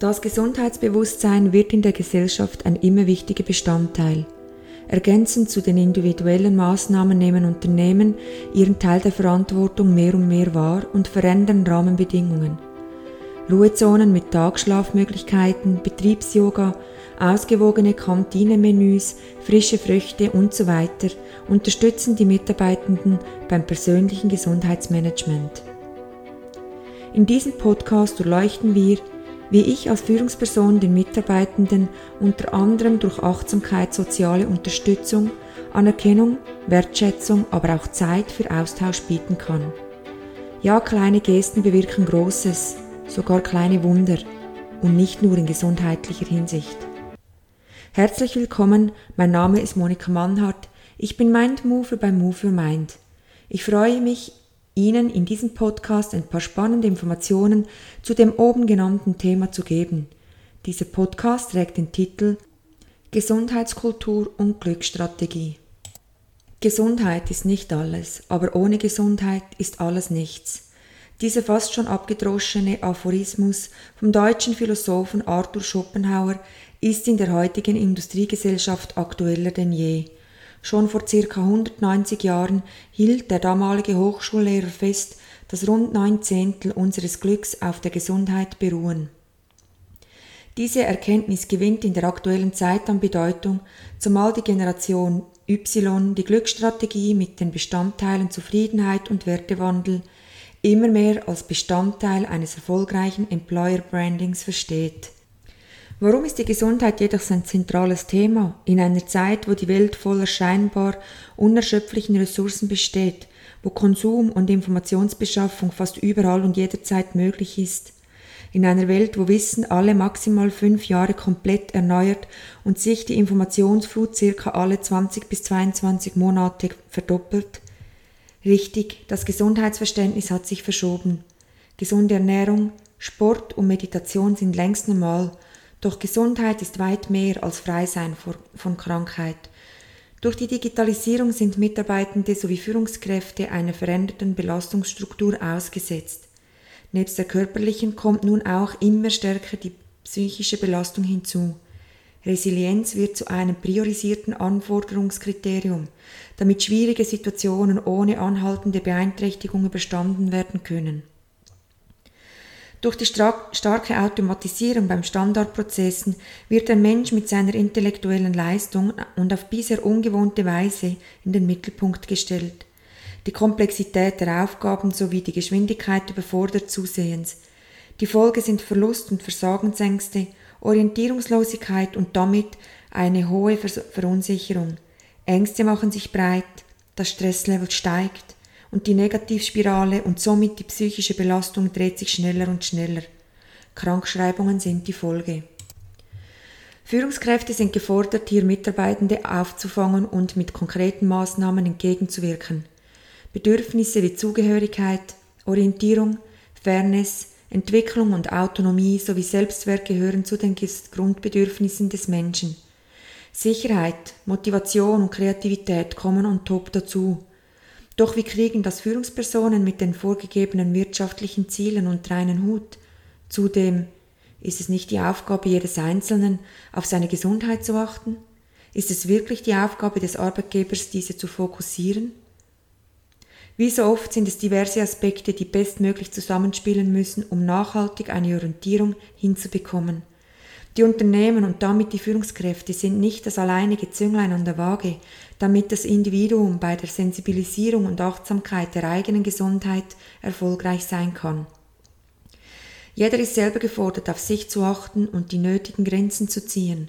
Das Gesundheitsbewusstsein wird in der Gesellschaft ein immer wichtiger Bestandteil. Ergänzend zu den individuellen Maßnahmen nehmen Unternehmen ihren Teil der Verantwortung mehr und mehr wahr und verändern Rahmenbedingungen. Ruhezonen mit Tagschlafmöglichkeiten, Betriebsyoga, ausgewogene Kantinemenüs, frische Früchte usw. So unterstützen die Mitarbeitenden beim persönlichen Gesundheitsmanagement. In diesem Podcast durchleuchten wir, wie ich als Führungsperson den Mitarbeitenden unter anderem durch Achtsamkeit, soziale Unterstützung, Anerkennung, Wertschätzung, aber auch Zeit für Austausch bieten kann. Ja, kleine Gesten bewirken Großes, sogar kleine Wunder und nicht nur in gesundheitlicher Hinsicht. Herzlich willkommen, mein Name ist Monika Mannhardt, ich bin Mindmover bei Move Your Mind. Ich freue mich, Ihnen in diesem Podcast ein paar spannende Informationen zu dem oben genannten Thema zu geben. Dieser Podcast trägt den Titel Gesundheitskultur und Glücksstrategie. Gesundheit ist nicht alles, aber ohne Gesundheit ist alles nichts. Dieser fast schon abgedroschene Aphorismus vom deutschen Philosophen Arthur Schopenhauer ist in der heutigen Industriegesellschaft aktueller denn je. Schon vor circa 190 Jahren hielt der damalige Hochschullehrer fest, dass rund neun Zehntel unseres Glücks auf der Gesundheit beruhen. Diese Erkenntnis gewinnt in der aktuellen Zeit an Bedeutung, zumal die Generation Y die Glücksstrategie mit den Bestandteilen Zufriedenheit und Wertewandel immer mehr als Bestandteil eines erfolgreichen Employer Brandings versteht. Warum ist die Gesundheit jedoch ein zentrales Thema in einer Zeit, wo die Welt voller scheinbar unerschöpflichen Ressourcen besteht, wo Konsum und Informationsbeschaffung fast überall und jederzeit möglich ist? In einer Welt, wo Wissen alle maximal fünf Jahre komplett erneuert und sich die Informationsflut circa alle 20 bis 22 Monate verdoppelt? Richtig, das Gesundheitsverständnis hat sich verschoben. Gesunde Ernährung, Sport und Meditation sind längst normal doch Gesundheit ist weit mehr als Freisein von Krankheit. Durch die Digitalisierung sind Mitarbeitende sowie Führungskräfte einer veränderten Belastungsstruktur ausgesetzt. Nebst der körperlichen kommt nun auch immer stärker die psychische Belastung hinzu. Resilienz wird zu einem priorisierten Anforderungskriterium, damit schwierige Situationen ohne anhaltende Beeinträchtigung überstanden werden können. Durch die starke Automatisierung beim Standardprozessen wird der Mensch mit seiner intellektuellen Leistung und auf bisher ungewohnte Weise in den Mittelpunkt gestellt. Die Komplexität der Aufgaben sowie die Geschwindigkeit überfordert zusehends. Die Folge sind Verlust und Versagensängste, Orientierungslosigkeit und damit eine hohe Verunsicherung. Ängste machen sich breit, das Stresslevel steigt, und die Negativspirale und somit die psychische Belastung dreht sich schneller und schneller. Krankschreibungen sind die Folge. Führungskräfte sind gefordert, hier Mitarbeitende aufzufangen und mit konkreten Maßnahmen entgegenzuwirken. Bedürfnisse wie Zugehörigkeit, Orientierung, Fairness, Entwicklung und Autonomie sowie Selbstwert gehören zu den Grundbedürfnissen des Menschen. Sicherheit, Motivation und Kreativität kommen on top dazu. Doch wie kriegen das Führungspersonen mit den vorgegebenen wirtschaftlichen Zielen unter einen Hut? Zudem ist es nicht die Aufgabe jedes Einzelnen, auf seine Gesundheit zu achten? Ist es wirklich die Aufgabe des Arbeitgebers, diese zu fokussieren? Wie so oft sind es diverse Aspekte, die bestmöglich zusammenspielen müssen, um nachhaltig eine Orientierung hinzubekommen. Die Unternehmen und damit die Führungskräfte sind nicht das alleinige Zünglein an der Waage, damit das Individuum bei der Sensibilisierung und Achtsamkeit der eigenen Gesundheit erfolgreich sein kann. Jeder ist selber gefordert, auf sich zu achten und die nötigen Grenzen zu ziehen.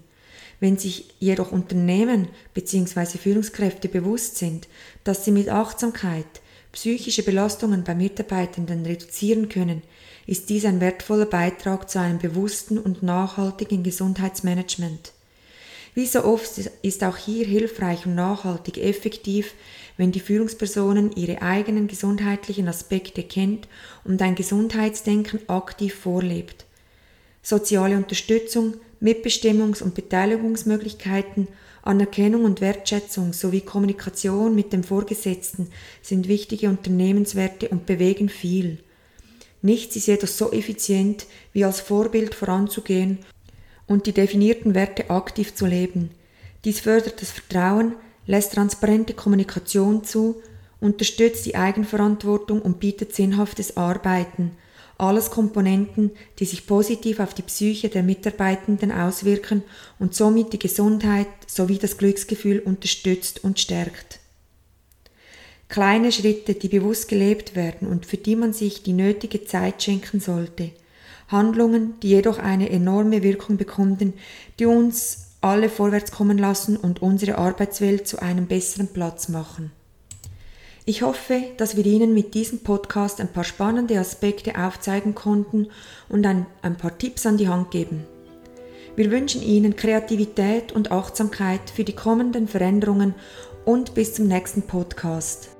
Wenn sich jedoch Unternehmen bzw. Führungskräfte bewusst sind, dass sie mit Achtsamkeit psychische Belastungen bei Mitarbeitenden reduzieren können, ist dies ein wertvoller Beitrag zu einem bewussten und nachhaltigen Gesundheitsmanagement. Wie so oft ist auch hier hilfreich und nachhaltig effektiv, wenn die Führungspersonen ihre eigenen gesundheitlichen Aspekte kennt und ein Gesundheitsdenken aktiv vorlebt. Soziale Unterstützung, Mitbestimmungs- und Beteiligungsmöglichkeiten, Anerkennung und Wertschätzung sowie Kommunikation mit dem Vorgesetzten sind wichtige Unternehmenswerte und bewegen viel. Nichts ist jedoch so effizient, wie als Vorbild voranzugehen und die definierten Werte aktiv zu leben. Dies fördert das Vertrauen, lässt transparente Kommunikation zu, unterstützt die Eigenverantwortung und bietet sinnhaftes Arbeiten. Alles Komponenten, die sich positiv auf die Psyche der Mitarbeitenden auswirken und somit die Gesundheit sowie das Glücksgefühl unterstützt und stärkt. Kleine Schritte, die bewusst gelebt werden und für die man sich die nötige Zeit schenken sollte. Handlungen, die jedoch eine enorme Wirkung bekommen, die uns alle vorwärts kommen lassen und unsere Arbeitswelt zu einem besseren Platz machen. Ich hoffe, dass wir Ihnen mit diesem Podcast ein paar spannende Aspekte aufzeigen konnten und ein, ein paar Tipps an die Hand geben. Wir wünschen Ihnen Kreativität und Achtsamkeit für die kommenden Veränderungen und bis zum nächsten Podcast.